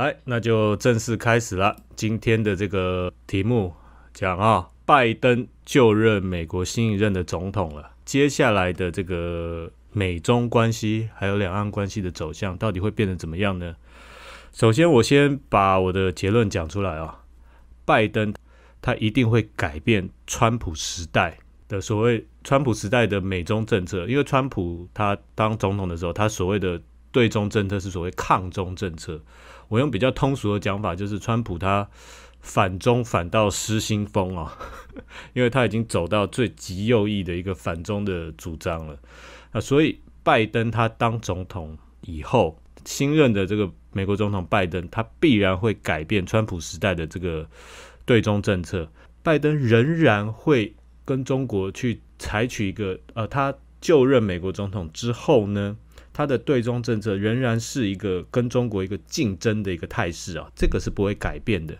来，那就正式开始了。今天的这个题目讲啊，拜登就任美国新一任的总统了。接下来的这个美中关系还有两岸关系的走向，到底会变得怎么样呢？首先，我先把我的结论讲出来啊。拜登他一定会改变川普时代的所谓川普时代的美中政策，因为川普他当总统的时候，他所谓的对中政策是所谓抗中政策。我用比较通俗的讲法，就是川普他反中反到失心疯啊，因为他已经走到最极右翼的一个反中的主张了。那所以拜登他当总统以后，新任的这个美国总统拜登，他必然会改变川普时代的这个对中政策。拜登仍然会跟中国去采取一个呃，他就任美国总统之后呢？他的对中政策仍然是一个跟中国一个竞争的一个态势啊，这个是不会改变的。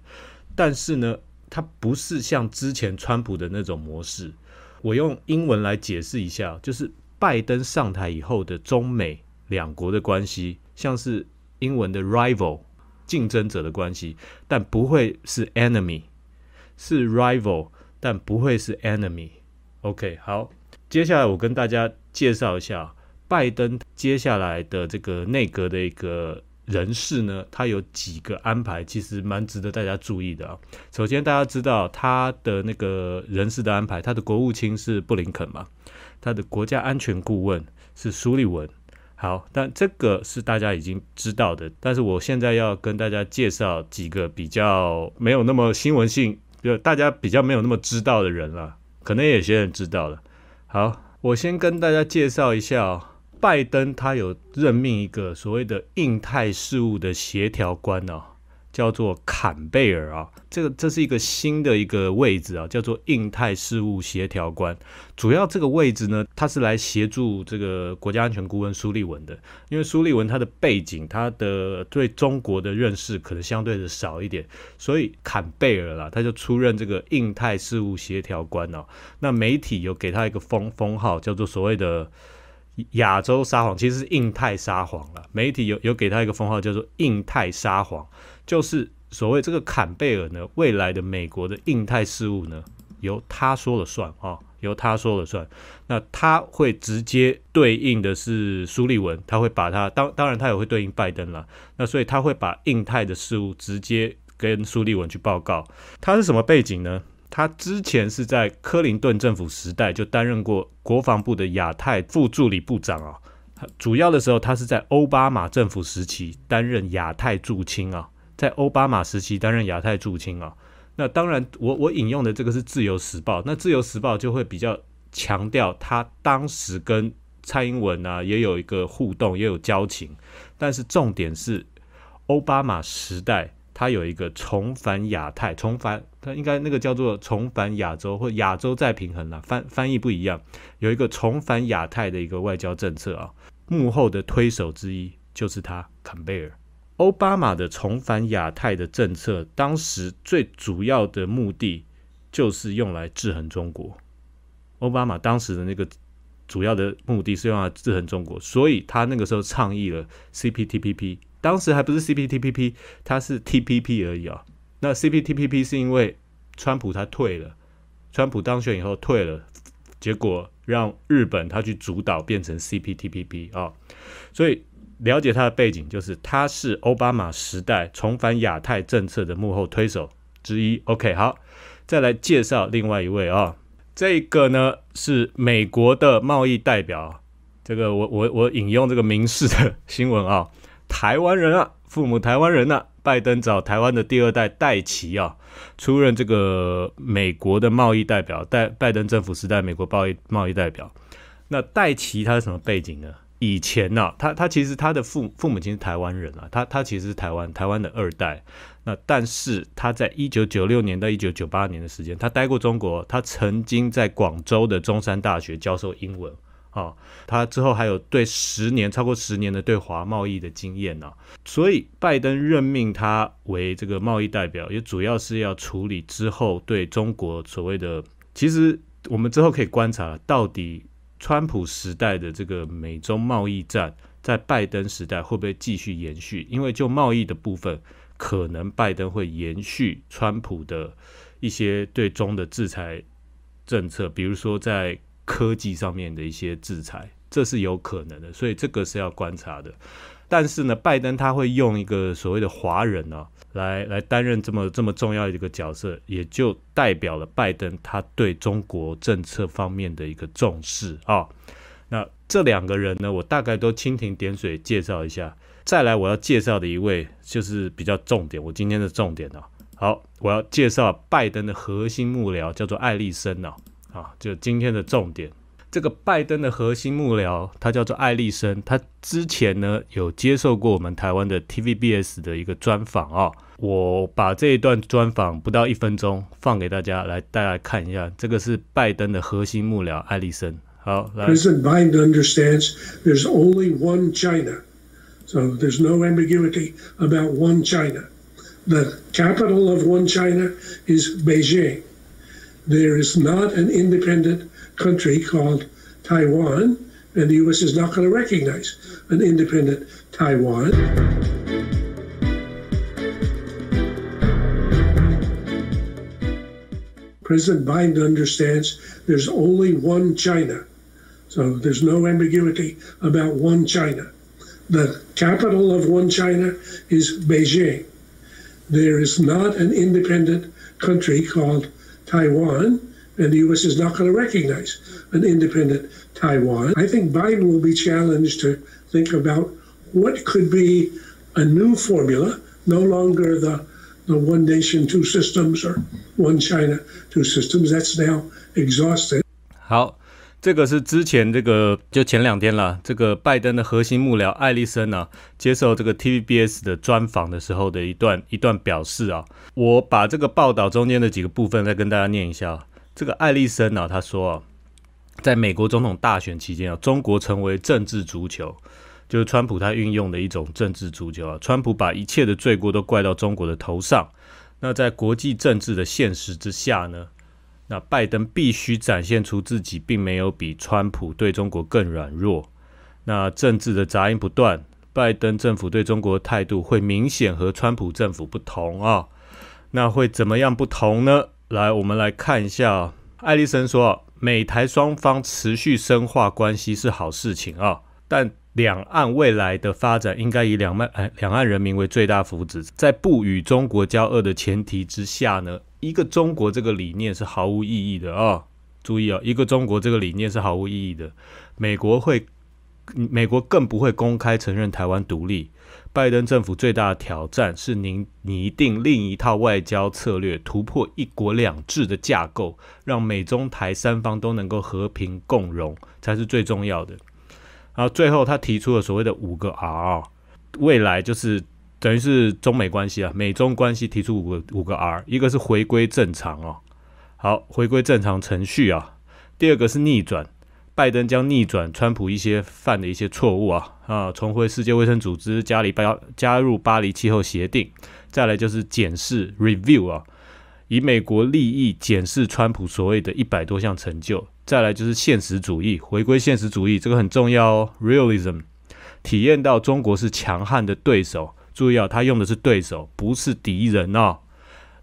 但是呢，它不是像之前川普的那种模式。我用英文来解释一下，就是拜登上台以后的中美两国的关系，像是英文的 rival 竞争者的关系，但不会是 enemy，是 rival，但不会是 enemy。OK，好，接下来我跟大家介绍一下。拜登接下来的这个内阁的一个人事呢，他有几个安排，其实蛮值得大家注意的啊。首先，大家知道他的那个人事的安排，他的国务卿是布林肯嘛，他的国家安全顾问是苏利文。好，但这个是大家已经知道的，但是我现在要跟大家介绍几个比较没有那么新闻性，就大家比较没有那么知道的人了，可能有些人知道了。好，我先跟大家介绍一下。拜登他有任命一个所谓的印太事务的协调官哦，叫做坎贝尔啊。这个这是一个新的一个位置啊，叫做印太事务协调官。主要这个位置呢，他是来协助这个国家安全顾问苏利文的。因为苏利文他的背景，他的对中国的认识可能相对的少一点，所以坎贝尔啦，他就出任这个印太事务协调官哦。那媒体有给他一个封封号，叫做所谓的。亚洲沙皇其实是印太沙皇了，媒体有有给他一个封号叫做印太沙皇，就是所谓这个坎贝尔呢，未来的美国的印太事务呢，由他说了算啊，由他说了算。那他会直接对应的是苏利文，他会把他当当然他也会对应拜登了，那所以他会把印太的事务直接跟苏利文去报告。他是什么背景呢？他之前是在克林顿政府时代就担任过国防部的亚太副助理部长啊，主要的时候他是在奥巴马政府时期担任亚太驻青啊，在奥巴马时期担任亚太驻青啊。那当然，我我引用的这个是自由时报，那自由时报就会比较强调他当时跟蔡英文啊也有一个互动，也有交情，但是重点是奥巴马时代。他有一个重返亚太，重返他应该那个叫做重返亚洲或亚洲再平衡了，翻翻译不一样。有一个重返亚太的一个外交政策啊，幕后的推手之一就是他坎贝尔。奥巴马的重返亚太的政策，当时最主要的目的就是用来制衡中国。奥巴马当时的那个主要的目的是用来制衡中国，所以他那个时候倡议了 CPTPP。当时还不是 CPTPP，它是 TPP 而已啊。那 CPTPP 是因为川普他退了，川普当选以后退了，结果让日本他去主导变成 CPTPP 啊。所以了解他的背景，就是他是奥巴马时代重返亚太政策的幕后推手之一。OK，好，再来介绍另外一位啊，这个呢是美国的贸易代表，这个我我我引用这个民事的新闻啊。台湾人啊，父母台湾人啊，拜登找台湾的第二代戴奇啊，出任这个美国的贸易代表，代拜登政府时代美国贸易贸易代表。那戴奇他是什么背景呢？以前呢，他他其实他的父父母亲是台湾人啊，他他其实是台湾台湾的二代。那但是他在一九九六年到一九九八年的时间，他待过中国，他曾经在广州的中山大学教授英文。啊，他之后还有对十年超过十年的对华贸易的经验呢，所以拜登任命他为这个贸易代表，也主要是要处理之后对中国所谓的。其实我们之后可以观察，到底川普时代的这个美中贸易战，在拜登时代会不会继续延续？因为就贸易的部分，可能拜登会延续川普的一些对中的制裁政策，比如说在科技上面的一些制裁，这是有可能的，所以这个是要观察的。但是呢，拜登他会用一个所谓的华人呢，来来担任这么这么重要的一个角色，也就代表了拜登他对中国政策方面的一个重视啊。那这两个人呢，我大概都蜻蜓点水介绍一下。再来，我要介绍的一位就是比较重点，我今天的重点啊。好，我要介绍拜登的核心幕僚，叫做艾利森啊。啊，就今天的重点。这个拜登的核心幕僚，他叫做艾利森，他之前呢有接受过我们台湾的 TVBS 的一个专访啊。我把这一段专访不到一分钟放给大家来，大家看一下。这个是拜登的核心幕僚艾利森。好，来。President Biden understands there's only one China, so there's no ambiguity about one China. The capital of one China is Beijing. There is not an independent country called Taiwan, and the U.S. is not going to recognize an independent Taiwan. President Biden understands there's only one China. So there's no ambiguity about one China. The capital of one China is Beijing. There is not an independent country called Taiwan, and the U.S. is not going to recognize an independent Taiwan. I think Biden will be challenged to think about what could be a new formula, no longer the the one nation, two systems or one China, two systems. That's now exhausted. 好，这个是之前这个就前两天了，这个拜登的核心幕僚艾利森呢接受这个 TVBS 的专访的时候的一段一段表示啊，我把这个报道中间的几个部分再跟大家念一下。这个艾利森呢，他说啊，在美国总统大选期间啊，中国成为政治足球，就是川普他运用的一种政治足球啊。川普把一切的罪过都怪到中国的头上。那在国际政治的现实之下呢，那拜登必须展现出自己并没有比川普对中国更软弱。那政治的杂音不断，拜登政府对中国的态度会明显和川普政府不同啊。那会怎么样不同呢？来，我们来看一下。艾利森说，美台双方持续深化关系是好事情啊，但两岸未来的发展应该以两岸哎两岸人民为最大福祉，在不与中国交恶的前提之下呢，一个中国这个理念是毫无意义的啊。注意啊，一个中国这个理念是毫无意义的。美国会，美国更不会公开承认台湾独立。拜登政府最大的挑战是您拟定另一套外交策略，突破一国两制的架构，让美中台三方都能够和平共荣，才是最重要的。然后最后他提出了所谓的五个 R，未来就是等于是中美关系啊，美中关系提出五个五个 R，一个是回归正常哦，好，回归正常程序啊，第二个是逆转。拜登将逆转川普一些犯的一些错误啊。啊，重回世界卫生组织，加里巴加入巴黎气候协定，再来就是检视 review 啊，以美国利益检视川普所谓的一百多项成就，再来就是现实主义，回归现实主义，这个很重要哦，realism，体验到中国是强悍的对手，注意啊，他用的是对手，不是敌人啊。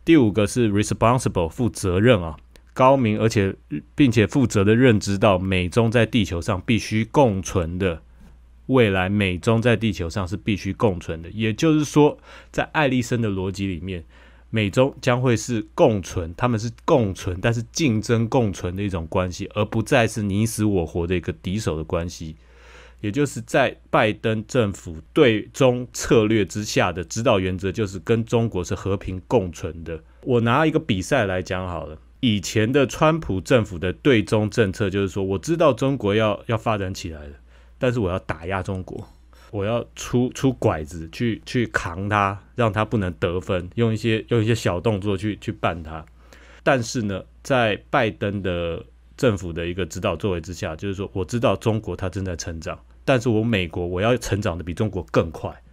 第五个是 responsible，负责任啊。高明而且并且负责的认知到美中在地球上必须共存的未来，美中在地球上是必须共存的。也就是说，在爱丽森的逻辑里面，美中将会是共存，他们是共存，但是竞争共存的一种关系，而不再是你死我活的一个敌手的关系。也就是在拜登政府对中策略之下的指导原则，就是跟中国是和平共存的。我拿一个比赛来讲好了。以前的川普政府的对中政策就是说，我知道中国要要发展起来了，但是我要打压中国，我要出出拐子去去扛他，让他不能得分，用一些用一些小动作去去办他。但是呢，在拜登的政府的一个指导作为之下，就是说，我知道中国它正在成长，但是我美国我要成长的比中国更快，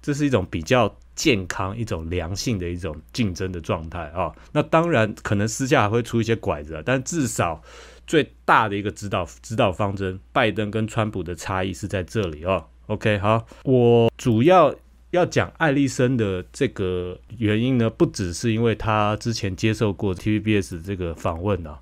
这是一种比较。健康一种良性的一种竞争的状态啊，那当然可能私下还会出一些拐子，但至少最大的一个指导指导方针，拜登跟川普的差异是在这里哦。OK，好，我主要要讲艾利森的这个原因呢，不只是因为他之前接受过 TVBS 这个访问啊，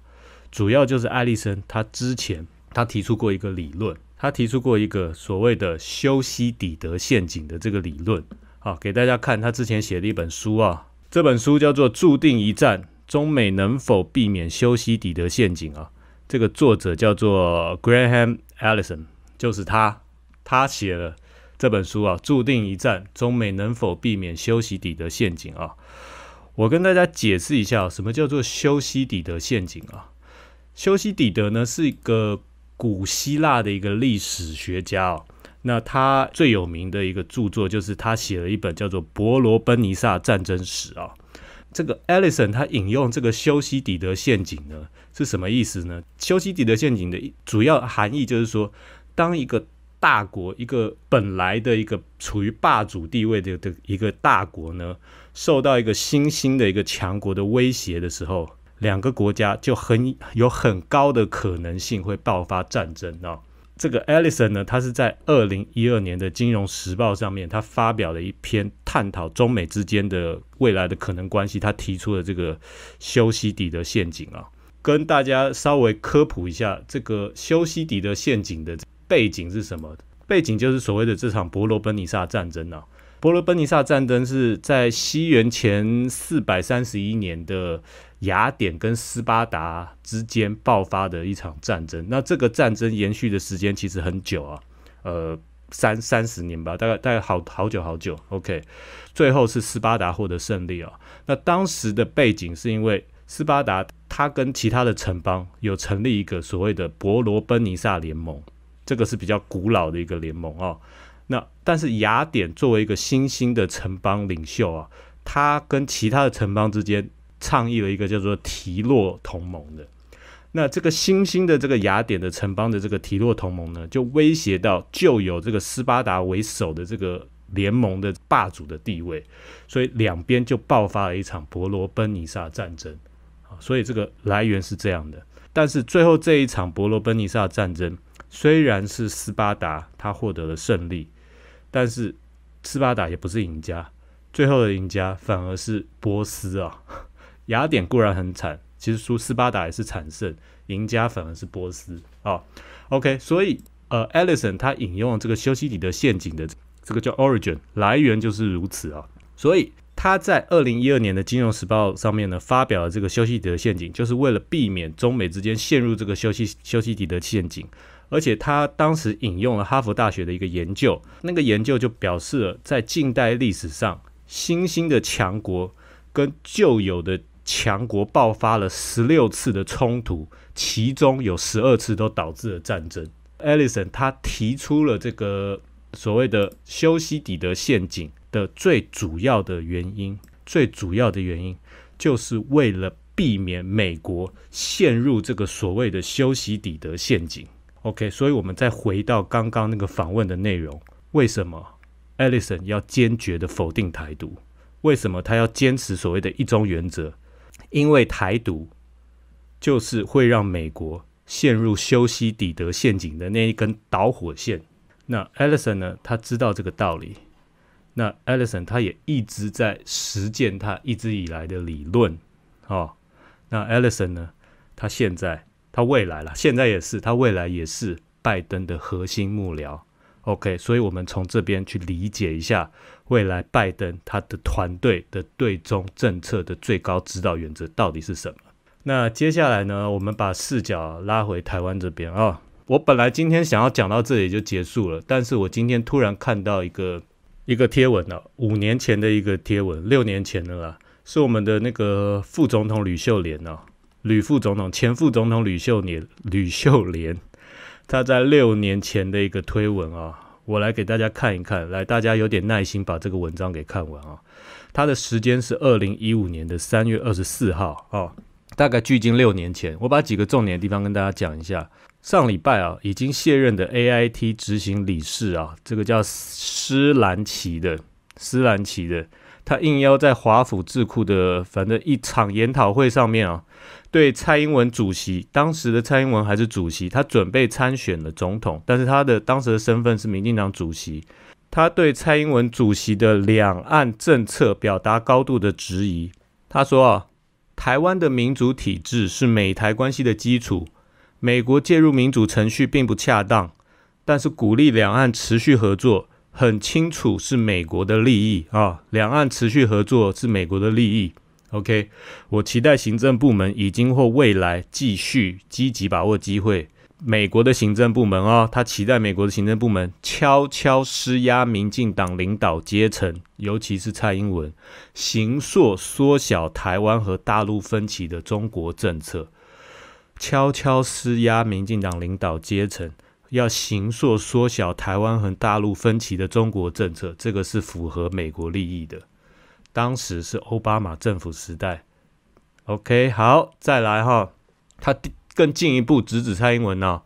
主要就是艾利森他之前他提出过一个理论，他提出过一个所谓的修昔底德陷阱的这个理论。好，给大家看他之前写的一本书啊，这本书叫做《注定一战：中美能否避免修昔底德陷阱》啊。这个作者叫做 Graham Allison，就是他，他写了这本书啊，《注定一战：中美能否避免修昔底德陷阱》啊。我跟大家解释一下，什么叫做修昔底德陷阱啊？修昔底德呢，是一个古希腊的一个历史学家哦。那他最有名的一个著作，就是他写了一本叫做《伯罗奔尼撒战争史》啊。这个 Ellison 他引用这个修昔底德陷阱呢，是什么意思呢？修昔底德陷阱的主要含义就是说，当一个大国，一个本来的一个处于霸主地位的的一个大国呢，受到一个新兴的一个强国的威胁的时候，两个国家就很有很高的可能性会爆发战争啊。这个 Ellison 呢，他是在二零一二年的《金融时报》上面，他发表了一篇探讨中美之间的未来的可能关系。他提出了这个修昔底德陷阱啊，跟大家稍微科普一下，这个修昔底德陷阱的背景是什么？背景就是所谓的这场伯罗奔尼撒战争啊。伯罗奔尼撒战争是在西元前四百三十一年的。雅典跟斯巴达之间爆发的一场战争，那这个战争延续的时间其实很久啊，呃，三三十年吧，大概大概好好久好久。OK，最后是斯巴达获得胜利啊。那当时的背景是因为斯巴达他跟其他的城邦有成立一个所谓的伯罗奔尼撒联盟，这个是比较古老的一个联盟啊。那但是雅典作为一个新兴的城邦领袖啊，他跟其他的城邦之间。倡议了一个叫做提洛同盟的，那这个新兴的这个雅典的城邦的这个提洛同盟呢，就威胁到旧有这个斯巴达为首的这个联盟的霸主的地位，所以两边就爆发了一场伯罗奔尼撒战争啊。所以这个来源是这样的，但是最后这一场伯罗奔尼撒战争虽然是斯巴达他获得了胜利，但是斯巴达也不是赢家，最后的赢家反而是波斯啊。雅典固然很惨，其实输斯巴达也是惨胜，赢家反而是波斯啊。OK，所以呃，Ellison 他引用这个修昔底德陷阱的这个叫 origin 来源就是如此啊。所以他在二零一二年的《金融时报》上面呢发表了这个修昔底德陷阱，就是为了避免中美之间陷入这个修昔修昔底德陷阱。而且他当时引用了哈佛大学的一个研究，那个研究就表示了在近代历史上，新兴的强国跟旧有的强国爆发了十六次的冲突，其中有十二次都导致了战争。Ellison 他提出了这个所谓的修昔底德陷阱的最主要的原因，最主要的原因就是为了避免美国陷入这个所谓的修昔底德陷阱。OK，所以我们再回到刚刚那个访问的内容，为什么 Ellison 要坚决的否定台独？为什么他要坚持所谓的一中原则？因为台独就是会让美国陷入修昔底德陷阱的那一根导火线。那 Ellison 呢？他知道这个道理。那 Ellison 他也一直在实践他一直以来的理论。哦，那 Ellison 呢？他现在、他未来了，现在也是，他未来也是拜登的核心幕僚。OK，所以我们从这边去理解一下。未来拜登他的团队的对中政策的最高指导原则到底是什么？那接下来呢，我们把视角拉回台湾这边啊。我本来今天想要讲到这里就结束了，但是我今天突然看到一个一个贴文呢，五年前的一个贴文，六年前的啦，是我们的那个副总统吕秀莲哦，吕副总统前副总统吕秀莲吕秀莲，他在六年前的一个推文啊。我来给大家看一看，来，大家有点耐心把这个文章给看完啊。他的时间是二零一五年的三月二十四号啊，大概距今六年前。我把几个重点的地方跟大家讲一下。上礼拜啊，已经卸任的 AIT 执行理事啊，这个叫施兰奇的，施兰奇的，他应邀在华府智库的反正一场研讨会上面啊。对蔡英文主席，当时的蔡英文还是主席，他准备参选了总统，但是他的当时的身份是民进党主席。他对蔡英文主席的两岸政策表达高度的质疑。他说啊，台湾的民主体制是美台关系的基础，美国介入民主程序并不恰当，但是鼓励两岸持续合作，很清楚是美国的利益啊，两岸持续合作是美国的利益。OK，我期待行政部门已经或未来继续积极把握机会。美国的行政部门哦，他期待美国的行政部门悄悄施压民进党领导阶层，尤其是蔡英文，行塑缩小台湾和大陆分歧的中国政策。悄悄施压民进党领导阶层，要行塑缩小台湾和大陆分歧的中国政策，这个是符合美国利益的。当时是奥巴马政府时代。OK，好，再来哈，他。更进一步直指蔡英文呢，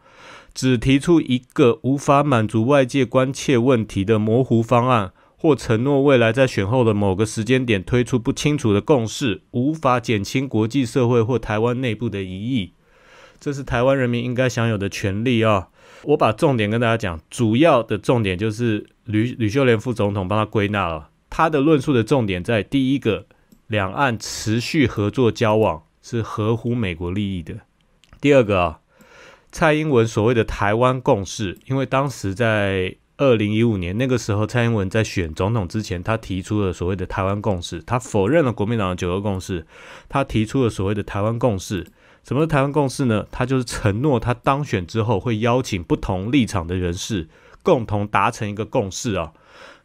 只提出一个无法满足外界关切问题的模糊方案，或承诺未来在选后的某个时间点推出不清楚的共识，无法减轻国际社会或台湾内部的疑义。这是台湾人民应该享有的权利啊！我把重点跟大家讲，主要的重点就是吕吕秀莲副总统帮他归纳了，他的论述的重点在第一个，两岸持续合作交往是合乎美国利益的。第二个啊，蔡英文所谓的台湾共识，因为当时在二零一五年那个时候，蔡英文在选总统之前，他提出了所谓的台湾共识，他否认了国民党的九二共识，他提出了所谓的台湾共识。什么是台湾共识呢？他就是承诺他当选之后会邀请不同立场的人士共同达成一个共识啊。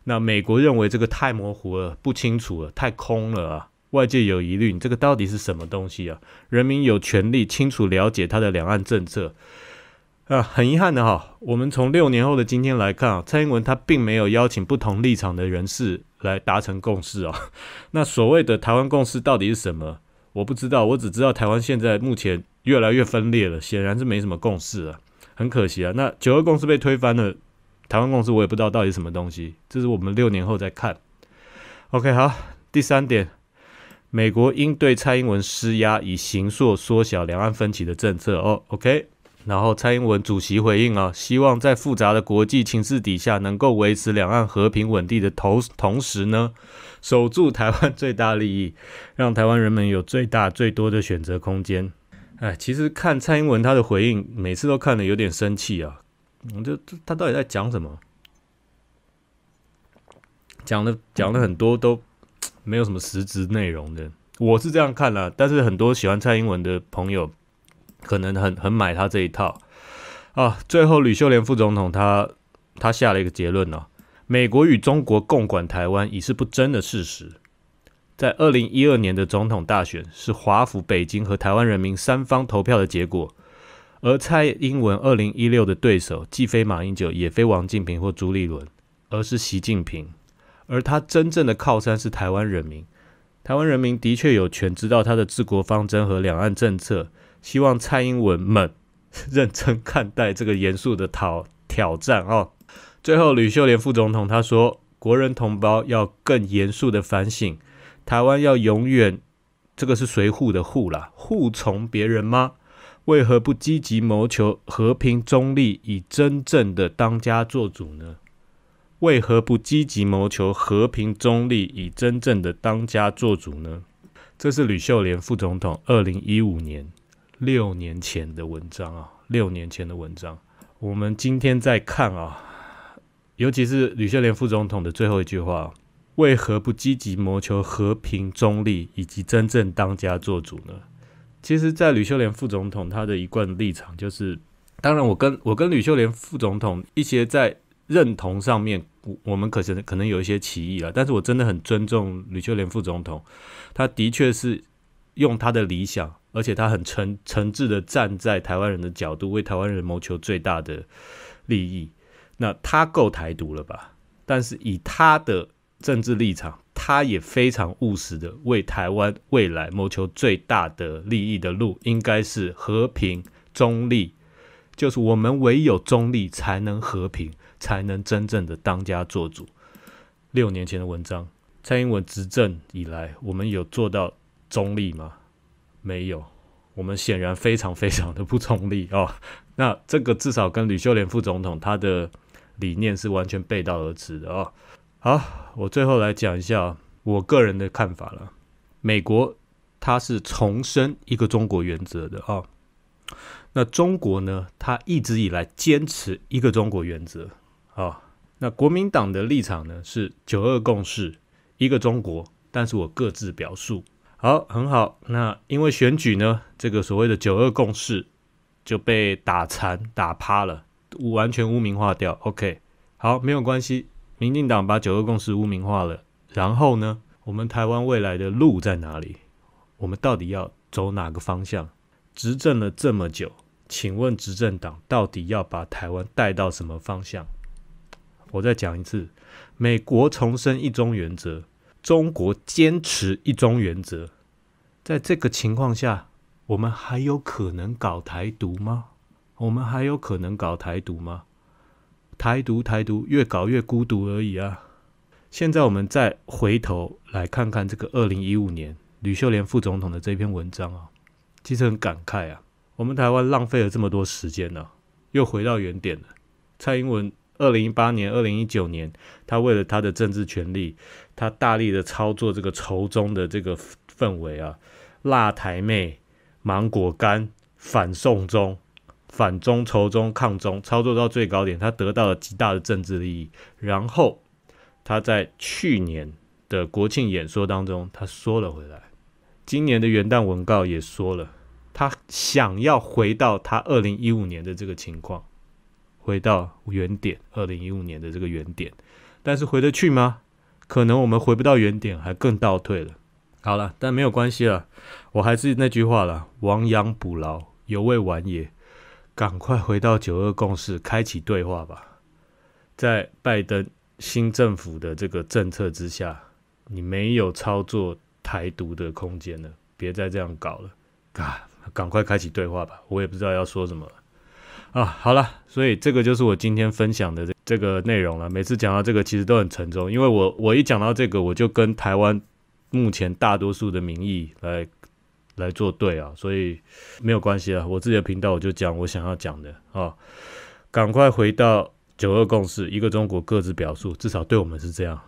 那美国认为这个太模糊了，不清楚了，太空了啊。外界有疑虑，你这个到底是什么东西啊？人民有权利清楚了解他的两岸政策啊。很遗憾的哈，我们从六年后的今天来看啊，蔡英文他并没有邀请不同立场的人士来达成共识啊。那所谓的台湾共识到底是什么？我不知道，我只知道台湾现在目前越来越分裂了，显然是没什么共识了，很可惜啊。那九二共识被推翻了，台湾共识我也不知道到底什么东西，这是我们六年后再看。OK，好，第三点。美国应对蔡英文施压，以行塑缩小两岸分歧的政策。哦，OK。然后蔡英文主席回应啊，希望在复杂的国际情势底下，能够维持两岸和平稳定的同同时呢，守住台湾最大利益，让台湾人民有最大最多的选择空间。哎，其实看蔡英文他的回应，每次都看得有点生气啊。我就他到底在讲什么？讲的讲了很多都。没有什么实质内容的，我是这样看了。但是很多喜欢蔡英文的朋友，可能很很买他这一套啊。最后，吕秀莲副总统他他下了一个结论呢：美国与中国共管台湾已是不争的事实。在二零一二年的总统大选是华府、北京和台湾人民三方投票的结果，而蔡英文二零一六的对手既非马英九，也非王金平或朱立伦，而是习近平。而他真正的靠山是台湾人民，台湾人民的确有权知道他的治国方针和两岸政策。希望蔡英文们 认真看待这个严肃的挑挑战哦。最后，吕秀莲副总统他说：“国人同胞要更严肃的反省，台湾要永远这个是谁护的护啦？护从别人吗？为何不积极谋求和平中立，以真正的当家作主呢？”为何不积极谋求和平中立，以真正的当家作主呢？这是吕秀莲副总统二零一五年六年前的文章啊，六年前的文章。我们今天在看啊，尤其是吕秀莲副总统的最后一句话：为何不积极谋求和平中立，以及真正当家作主呢？其实，在吕秀莲副总统他的一贯立场就是，当然，我跟我跟吕秀莲副总统一些在认同上面。我我们可能可能有一些歧义了，但是我真的很尊重吕秀莲副总统，他的确是用他的理想，而且他很诚诚挚的站在台湾人的角度，为台湾人谋求最大的利益。那他够台独了吧？但是以他的政治立场，他也非常务实的为台湾未来谋求最大的利益的路，应该是和平中立，就是我们唯有中立才能和平。才能真正的当家做主。六年前的文章，蔡英文执政以来，我们有做到中立吗？没有，我们显然非常非常的不中立哦。那这个至少跟吕秀莲副总统他的理念是完全背道而驰的哦。好，我最后来讲一下我个人的看法了。美国它是重申一个中国原则的啊，那中国呢，它一直以来坚持一个中国原则啊。那国民党的立场呢是九二共识，一个中国，但是我各自表述。好，很好。那因为选举呢，这个所谓的九二共识就被打残、打趴了，完全污名化掉。OK，好，没有关系。民进党把九二共识污名化了，然后呢，我们台湾未来的路在哪里？我们到底要走哪个方向？执政了这么久，请问执政党到底要把台湾带到什么方向？我再讲一次，美国重申一中原则，中国坚持一中原则，在这个情况下，我们还有可能搞台独吗？我们还有可能搞台独吗？台独，台独，越搞越孤独而已啊！现在我们再回头来看看这个二零一五年吕秀莲副总统的这篇文章啊，其实很感慨啊，我们台湾浪费了这么多时间呢，又回到原点了。蔡英文。二零一八年、二零一九年，他为了他的政治权利，他大力的操作这个仇中的这个氛围啊，辣台妹、芒果干、反送中、反中、仇中、抗中，操作到最高点，他得到了极大的政治利益。然后他在去年的国庆演说当中，他说了回来，今年的元旦文告也说了，他想要回到他二零一五年的这个情况。回到原点，二零一五年的这个原点，但是回得去吗？可能我们回不到原点，还更倒退了。好了，但没有关系了，我还是那句话了：亡羊补牢，犹未晚也。赶快回到九二共识，开启对话吧。在拜登新政府的这个政策之下，你没有操作台独的空间了，别再这样搞了。啊，赶快开启对话吧。我也不知道要说什么。啊，好了，所以这个就是我今天分享的这这个内容了。每次讲到这个，其实都很沉重，因为我我一讲到这个，我就跟台湾目前大多数的民意来来作对啊，所以没有关系啊。我自己的频道我就讲我想要讲的啊，赶快回到九二共识，一个中国各自表述，至少对我们是这样，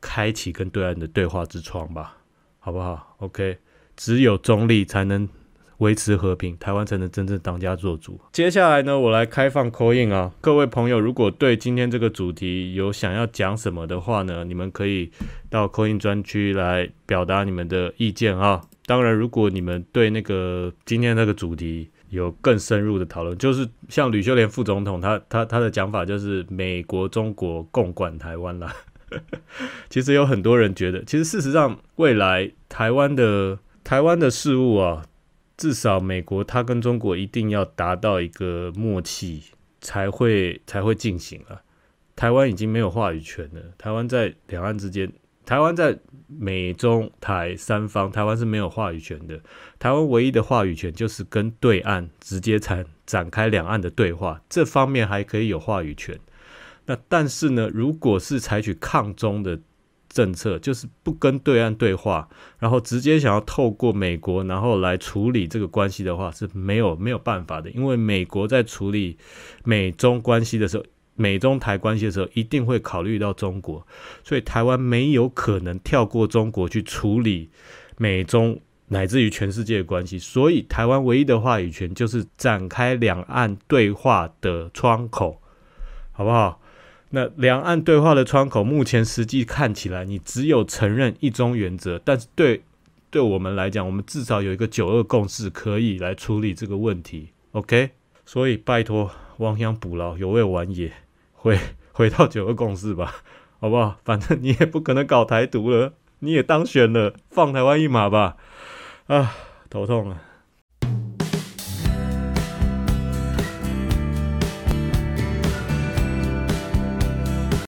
开启跟对岸的对话之窗吧，好不好？OK，只有中立才能。维持和平，台湾才能真正当家做主。接下来呢，我来开放 c a in 啊，各位朋友，如果对今天这个主题有想要讲什么的话呢，你们可以到 c a in 专区来表达你们的意见啊。当然，如果你们对那个今天那个主题有更深入的讨论，就是像吕秀莲副总统他他他的讲法，就是美国中国共管台湾啦。其实有很多人觉得，其实事实上未来台湾的台湾的事物啊。至少美国，它跟中国一定要达到一个默契，才会才会进行啊。台湾已经没有话语权了。台湾在两岸之间，台湾在美中台三方，台湾是没有话语权的。台湾唯一的话语权就是跟对岸直接展展开两岸的对话，这方面还可以有话语权。那但是呢，如果是采取抗中的，政策就是不跟对岸对话，然后直接想要透过美国，然后来处理这个关系的话是没有没有办法的，因为美国在处理美中关系的时候，美中台关系的时候，一定会考虑到中国，所以台湾没有可能跳过中国去处理美中乃至于全世界的关系，所以台湾唯一的话语权就是展开两岸对话的窗口，好不好？那两岸对话的窗口，目前实际看起来，你只有承认一中原则，但是对对我们来讲，我们至少有一个九二共识可以来处理这个问题。OK，所以拜托亡羊补牢，有未晚也，回 回到九二共识吧，好不好？反正你也不可能搞台独了，你也当选了，放台湾一马吧。啊，头痛啊！